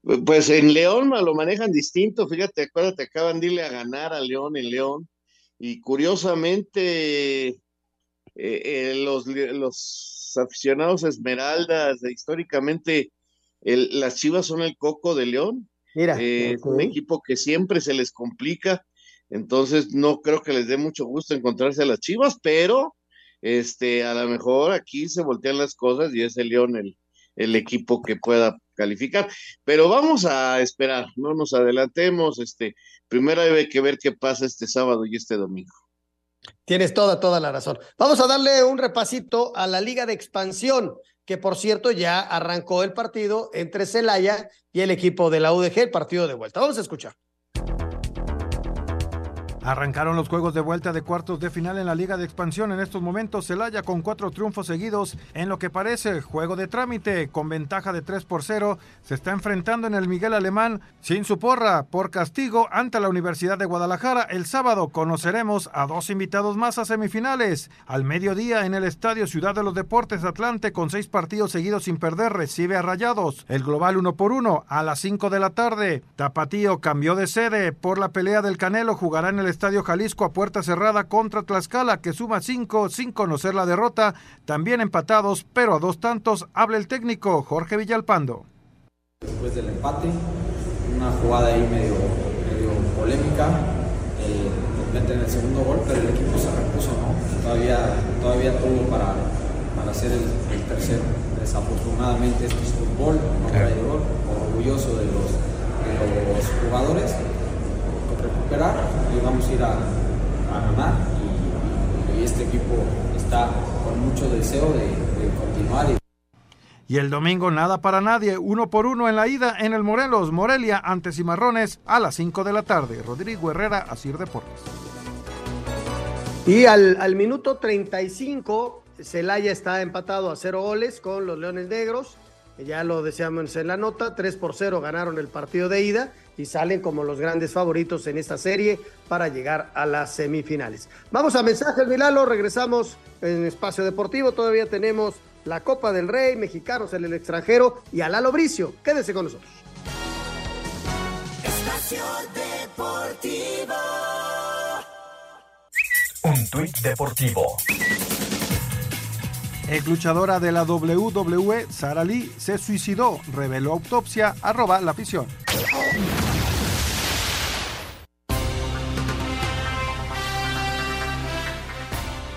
Pues en León lo manejan distinto, fíjate, acuérdate, acaban de irle a ganar a León en León, y curiosamente eh, eh, los, los aficionados Esmeraldas, históricamente las Chivas son el coco de León. Mira, eh, es un equipo que siempre se les complica, entonces no creo que les dé mucho gusto encontrarse a las Chivas, pero este, a lo mejor aquí se voltean las cosas y es el León el, el equipo que pueda calificar. Pero vamos a esperar, no nos adelantemos. Este, primero hay que ver qué pasa este sábado y este domingo. Tienes toda, toda la razón. Vamos a darle un repasito a la Liga de Expansión, que por cierto ya arrancó el partido entre Celaya y el equipo de la UDG, el partido de vuelta. Vamos a escuchar. Arrancaron los juegos de vuelta de cuartos de final en la Liga de Expansión. En estos momentos, Celaya con cuatro triunfos seguidos en lo que parece juego de trámite con ventaja de 3 por 0. Se está enfrentando en el Miguel Alemán sin su porra por castigo ante la Universidad de Guadalajara. El sábado conoceremos a dos invitados más a semifinales. Al mediodía en el Estadio Ciudad de los Deportes Atlante con seis partidos seguidos sin perder recibe a Rayados. El global uno por uno a las 5 de la tarde. Tapatío cambió de sede por la pelea del Canelo. Jugará en el Estadio Jalisco a puerta cerrada contra Tlaxcala, que suma cinco sin conocer la derrota, también empatados, pero a dos tantos, habla el técnico Jorge Villalpando. Después del empate, una jugada ahí medio, medio polémica, eh, meten el segundo gol, pero el equipo se repuso, ¿no? Todavía, todavía tuvo para, para hacer el, el tercero. Desafortunadamente esto es fútbol, no traidor, orgulloso de los, de los jugadores recuperar y vamos a ir a, a ganar y, y, este equipo está con mucho deseo de, de continuar. Y... y el domingo nada para nadie, uno por uno en la ida en el Morelos, Morelia ante Cimarrones a las 5 de la tarde. Rodrigo Herrera, Asir Deportes. Y al, al minuto 35, Celaya está empatado a cero goles con los Leones Negros. Ya lo decíamos en la nota, 3 por 0 ganaron el partido de ida y salen como los grandes favoritos en esta serie para llegar a las semifinales. Vamos a mensajes, Milalo, regresamos en Espacio Deportivo, todavía tenemos la Copa del Rey, mexicanos en el extranjero y a Lalo Bricio. Quédese con nosotros. Espacio Deportivo. Un tuit deportivo. Ex luchadora de la WWE, Sara Lee, se suicidó, reveló autopsia, arroba la afición.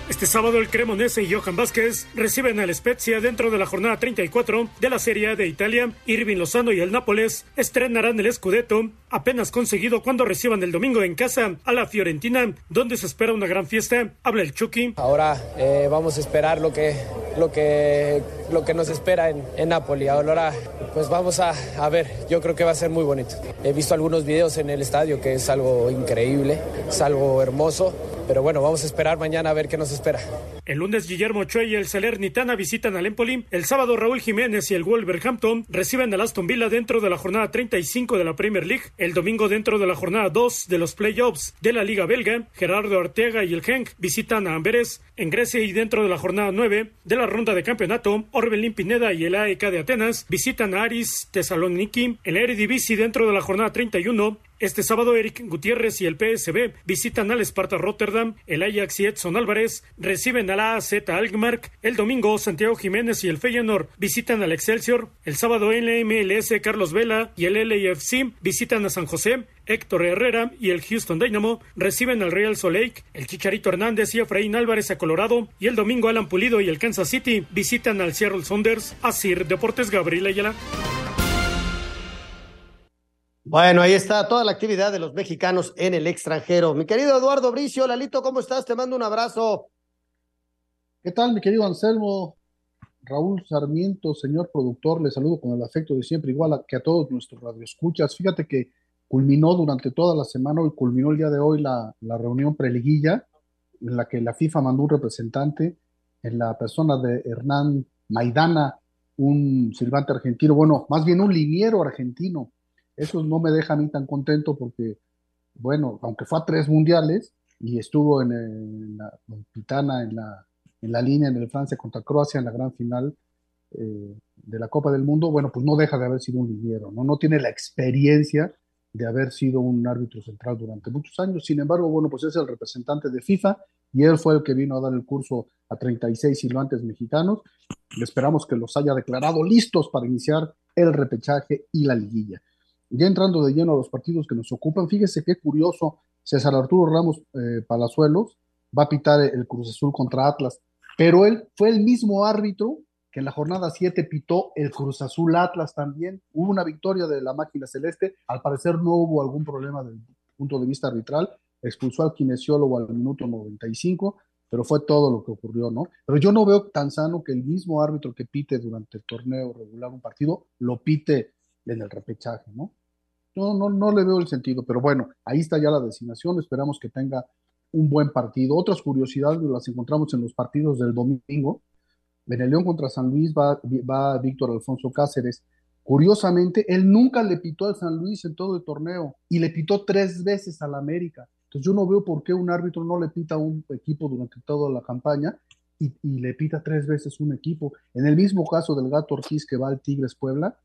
Este sábado el Cremonese y Johan Vázquez reciben al Spezia dentro de la jornada 34 de la Serie A de Italia. Irving Lozano y el Nápoles estrenarán el Scudetto, apenas conseguido cuando reciban el domingo en casa a la Fiorentina, donde se espera una gran fiesta. Habla el Chucky. Ahora eh, vamos a esperar lo que, lo que, lo que nos espera en, en Napoli. Ahora pues vamos a, a ver, yo creo que va a ser muy bonito. He visto algunos videos en el estadio que es algo increíble, es algo hermoso. Pero bueno, vamos a esperar mañana a ver qué nos espera. El lunes Guillermo Ochoa y el Salernitana visitan al Empoli. El sábado Raúl Jiménez y el Wolverhampton reciben al Aston Villa dentro de la jornada 35 de la Premier League. El domingo dentro de la jornada 2 de los playoffs de la Liga Belga, Gerardo Arteaga y el Genk visitan a Amberes. En Grecia y dentro de la jornada 9 de la ronda de campeonato, Orbelín Pineda y el AEK de Atenas visitan a Aris Thessaloniki. El Eredivisie dentro de la jornada 31 este sábado, Eric Gutiérrez y el PSB visitan al Sparta Rotterdam. El Ajax y Edson Álvarez reciben a la AZ Alkmaar. El domingo, Santiago Jiménez y el Feyenoord visitan al Excelsior. El sábado, MLS, Carlos Vela y el LAFC visitan a San José. Héctor Herrera y el Houston Dynamo reciben al Real Salt Lake. El Chicharito Hernández y Efraín Álvarez a Colorado. Y el domingo, Alan Pulido y el Kansas City visitan al Seattle Saunders. Asir Deportes Gabriel Ayala. Bueno, ahí está toda la actividad de los mexicanos en el extranjero. Mi querido Eduardo Bricio, Lalito, ¿cómo estás? Te mando un abrazo. ¿Qué tal, mi querido Anselmo? Raúl Sarmiento, señor productor, le saludo con el afecto de siempre, igual a, que a todos nuestros radioescuchas. Fíjate que culminó durante toda la semana y culminó el día de hoy la, la reunión preliguilla, en la que la FIFA mandó un representante en la persona de Hernán Maidana, un silbante argentino, bueno, más bien un liniero argentino, eso no me deja a mí tan contento porque, bueno, aunque fue a tres mundiales y estuvo en, en la en Pitana, en la, línea en el Francia contra Croacia en la gran final eh, de la Copa del Mundo, bueno, pues no deja de haber sido un liniero, ¿no? No tiene la experiencia de haber sido un árbitro central durante muchos años. Sin embargo, bueno, pues es el representante de FIFA y él fue el que vino a dar el curso a 36 silbantes mexicanos. Esperamos que los haya declarado listos para iniciar el repechaje y la liguilla. Ya entrando de lleno a los partidos que nos ocupan, fíjese qué curioso, César Arturo Ramos eh, Palazuelos va a pitar el Cruz Azul contra Atlas, pero él fue el mismo árbitro que en la jornada 7 pitó el Cruz Azul Atlas también. Hubo una victoria de la máquina celeste. Al parecer no hubo algún problema desde el punto de vista arbitral. Expulsó al kinesiólogo al minuto 95, pero fue todo lo que ocurrió, ¿no? Pero yo no veo tan sano que el mismo árbitro que pite durante el torneo regular un partido lo pite en el repechaje, ¿no? No, no, no le veo el sentido, pero bueno, ahí está ya la designación. Esperamos que tenga un buen partido. Otras curiosidades las encontramos en los partidos del domingo. En contra San Luis va, va Víctor Alfonso Cáceres. Curiosamente, él nunca le pitó al San Luis en todo el torneo y le pitó tres veces al América. Entonces yo no veo por qué un árbitro no le pita a un equipo durante toda la campaña y, y, le pita tres veces un equipo. En el mismo caso del Gato Ortiz que va al Tigres Puebla,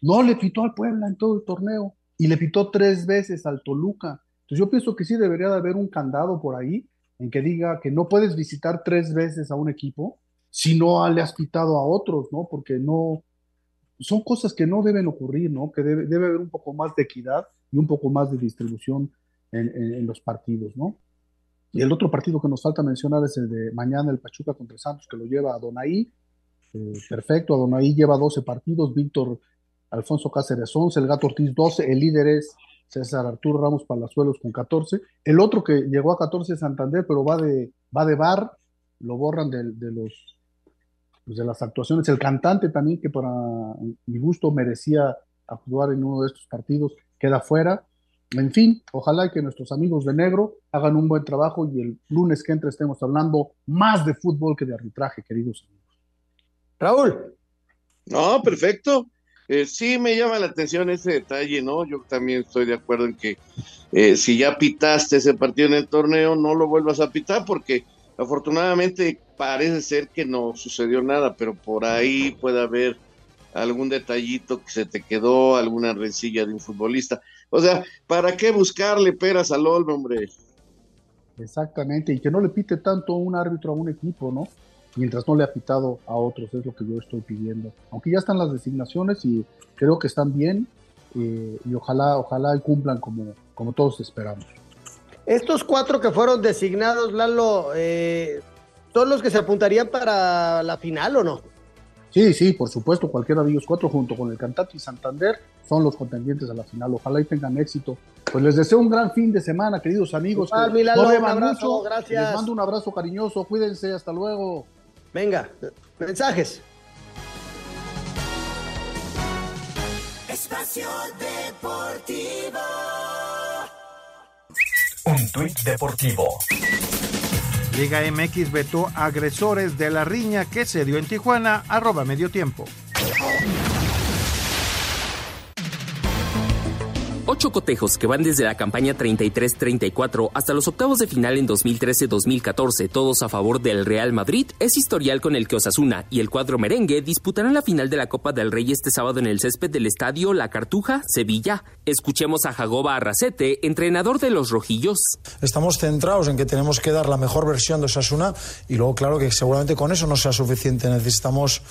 no le pitó al Puebla en todo el torneo y le pitó tres veces al Toluca. Entonces yo pienso que sí debería de haber un candado por ahí en que diga que no puedes visitar tres veces a un equipo si no le has pitado a otros, ¿no? Porque no, son cosas que no deben ocurrir, ¿no? Que debe, debe haber un poco más de equidad y un poco más de distribución en, los partidos, ¿no? Y el otro partido que nos falta mencionar es el de mañana, el Pachuca contra Santos, que lo lleva a Donaí. Eh, perfecto, a Donaí lleva 12 partidos, Víctor Alfonso Cáceres 11, el Gato Ortiz 12, el líder es César Arturo Ramos Palazuelos con 14. El otro que llegó a 14 es Santander, pero va de, va de bar, lo borran de, de los pues de las actuaciones. El cantante también, que para mi gusto merecía actuar en uno de estos partidos, queda fuera. En fin, ojalá que nuestros amigos de negro hagan un buen trabajo y el lunes que entre estemos hablando más de fútbol que de arbitraje, queridos amigos. Raúl. No, perfecto. Eh, sí me llama la atención ese detalle, ¿no? Yo también estoy de acuerdo en que eh, si ya pitaste ese partido en el torneo, no lo vuelvas a pitar porque afortunadamente parece ser que no sucedió nada, pero por ahí puede haber algún detallito que se te quedó, alguna rencilla de un futbolista. O sea, ¿para qué buscarle peras al olmo, hombre? Exactamente, y que no le pite tanto un árbitro a un equipo, ¿no? Mientras no le ha pitado a otros, es lo que yo estoy pidiendo. Aunque ya están las designaciones y creo que están bien, eh, y ojalá, ojalá cumplan como, como todos esperamos. Estos cuatro que fueron designados, Lalo, eh, ¿son los que se apuntarían para la final o no? Sí, sí, por supuesto, cualquiera de ellos cuatro junto con el Cantante y Santander son los contendientes a la final. Ojalá y tengan éxito. Pues les deseo un gran fin de semana, queridos amigos. Ah, que no un abrazo, mucho. gracias. Les mando un abrazo cariñoso, cuídense, hasta luego. Venga, mensajes. Espacio Deportivo. Un tuit deportivo. Liga MX vetó agresores de la riña que se dio en Tijuana, arroba medio tiempo. Ocho cotejos que van desde la campaña 33-34 hasta los octavos de final en 2013-2014, todos a favor del Real Madrid, es historial con el que Osasuna y el cuadro merengue disputarán la final de la Copa del Rey este sábado en el césped del estadio La Cartuja, Sevilla. Escuchemos a Jagoba Arracete, entrenador de los rojillos. Estamos centrados en que tenemos que dar la mejor versión de Osasuna y luego, claro, que seguramente con eso no sea suficiente. Necesitamos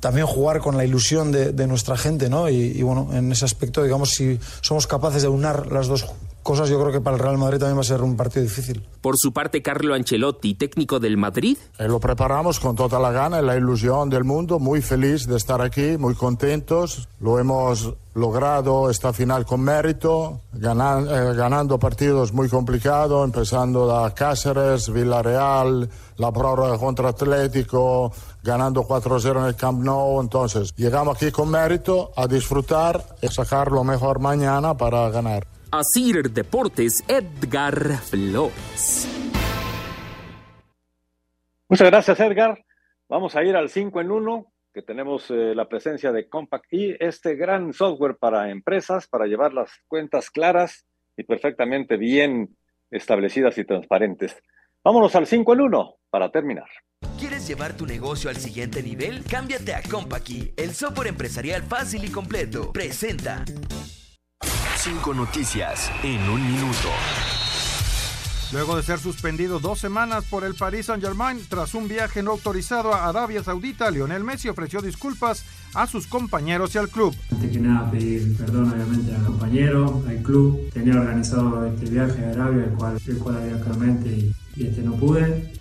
también jugar con la ilusión de, de nuestra gente, ¿no? Y, y, bueno, en ese aspecto, digamos, si somos capaces de unar las dos cosas, yo creo que para el Real Madrid también va a ser un partido difícil. Por su parte, Carlo Ancelotti, técnico del Madrid. Eh, lo preparamos con toda la gana y la ilusión del mundo, muy feliz de estar aquí, muy contentos. Lo hemos logrado esta final con mérito, ganan, eh, ganando partidos muy complicados, empezando da Cáceres, Villarreal, la prórroga contra Atlético, ganando 4-0 en el Camp Nou. Entonces, llegamos aquí con mérito a disfrutar y sacar lo mejor mañana para ganar. Asir Deportes, Edgar Flores. Muchas gracias, Edgar. Vamos a ir al 5 en 1, que tenemos eh, la presencia de Compact E, este gran software para empresas, para llevar las cuentas claras y perfectamente bien establecidas y transparentes. Vámonos al 5 en 1 para terminar. ¿Quieres llevar tu negocio al siguiente nivel? Cámbiate a Compaqui, el software empresarial fácil y completo. Presenta. Cinco noticias en un minuto. Luego de ser suspendido dos semanas por el Paris Saint-Germain tras un viaje no autorizado a Arabia Saudita, Lionel Messi ofreció disculpas a sus compañeros y al club. Antes que nada pedir perdón obviamente al compañero, al club. Tenía organizado este viaje a Arabia, el cual, el cual había claramente y, y este no pude.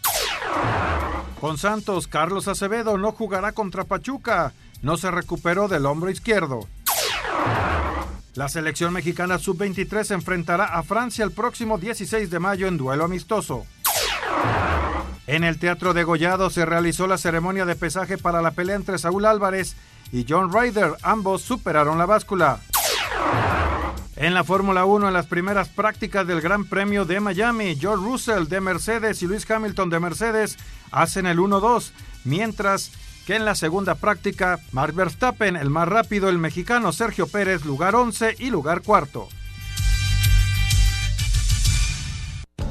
Con Santos, Carlos Acevedo no jugará contra Pachuca. No se recuperó del hombro izquierdo. La selección mexicana sub-23 enfrentará a Francia el próximo 16 de mayo en duelo amistoso. En el Teatro de Gollado se realizó la ceremonia de pesaje para la pelea entre Saúl Álvarez y John Ryder. Ambos superaron la báscula. En la Fórmula 1, en las primeras prácticas del Gran Premio de Miami, George Russell de Mercedes y Luis Hamilton de Mercedes hacen el 1-2, mientras que en la segunda práctica, Mark Verstappen, el más rápido, el mexicano Sergio Pérez, lugar 11 y lugar cuarto.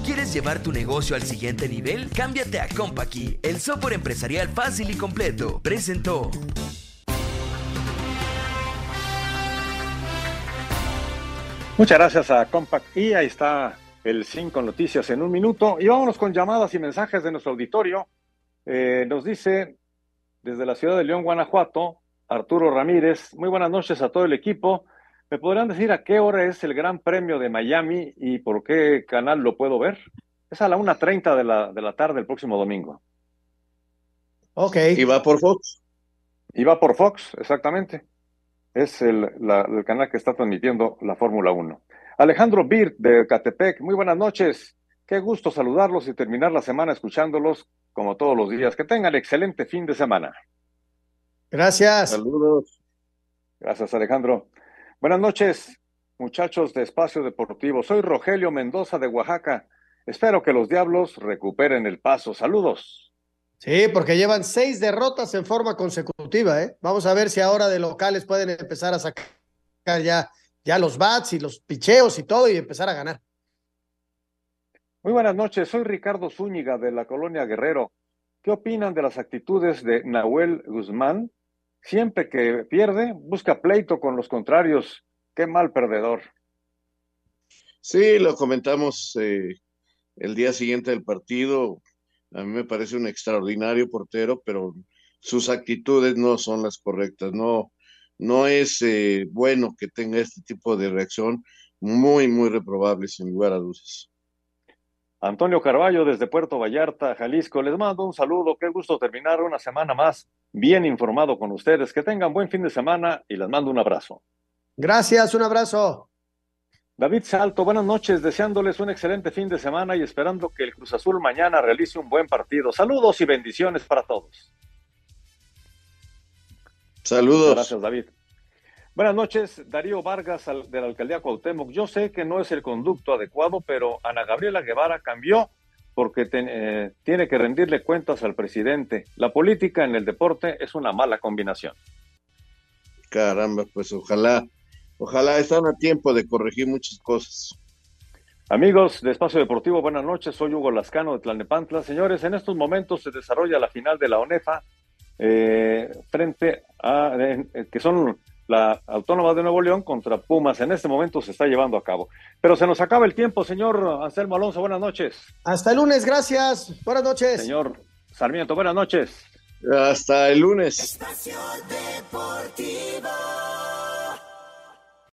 ¿Quieres llevar tu negocio al siguiente nivel? Cámbiate a Compaqui, el software empresarial fácil y completo. Presentó. Muchas gracias a Compact y ahí está el 5 Noticias en un minuto. Y vámonos con llamadas y mensajes de nuestro auditorio. Eh, nos dice desde la ciudad de León, Guanajuato, Arturo Ramírez. Muy buenas noches a todo el equipo. ¿Me podrán decir a qué hora es el Gran Premio de Miami y por qué canal lo puedo ver? Es a la 1.30 de la, de la tarde el próximo domingo. Ok. ¿Y va por Fox? Y va por Fox, exactamente. Es el, la- el canal que está transmitiendo la Fórmula 1. Alejandro Birt de Catepec, muy buenas noches. Qué gusto saludarlos y terminar la semana escuchándolos como todos los días. Que tengan excelente fin de semana. Gracias. Saludos. Gracias, Alejandro. Buenas noches, muchachos de Espacio Deportivo. Soy Rogelio Mendoza de Oaxaca. Espero que los Diablos recuperen el paso. Saludos. Sí, porque llevan seis derrotas en forma consecutiva, ¿eh? Vamos a ver si ahora de locales pueden empezar a sacar ya, ya los bats y los picheos y todo y empezar a ganar. Muy buenas noches, soy Ricardo Zúñiga de la colonia Guerrero. ¿Qué opinan de las actitudes de Nahuel Guzmán? Siempre que pierde, busca pleito con los contrarios. Qué mal perdedor. Sí, lo comentamos eh, el día siguiente del partido. A mí me parece un extraordinario portero, pero sus actitudes no son las correctas. No, no es eh, bueno que tenga este tipo de reacción. Muy, muy reprobable, sin lugar a dudas. Antonio Carballo desde Puerto Vallarta, Jalisco. Les mando un saludo. Qué gusto terminar una semana más bien informado con ustedes. Que tengan buen fin de semana y les mando un abrazo. Gracias, un abrazo. David Salto, buenas noches, deseándoles un excelente fin de semana y esperando que el Cruz Azul mañana realice un buen partido. Saludos y bendiciones para todos. Saludos. Gracias, David. Buenas noches, Darío Vargas de la alcaldía Cuauhtémoc. Yo sé que no es el conducto adecuado, pero Ana Gabriela Guevara cambió porque ten- eh, tiene que rendirle cuentas al presidente. La política en el deporte es una mala combinación. Caramba, pues ojalá, ojalá están a tiempo de corregir muchas cosas. Amigos de Espacio Deportivo, buenas noches. Soy Hugo Lascano de Tlalnepantla. Señores, en estos momentos se desarrolla la final de la ONEFA eh, frente a eh, que son la Autónoma de Nuevo León contra Pumas. En este momento se está llevando a cabo. Pero se nos acaba el tiempo, señor Anselmo Alonso. Buenas noches. Hasta el lunes, gracias. Buenas noches. Señor Sarmiento, buenas noches. Hasta el lunes. Espacio Deportivo.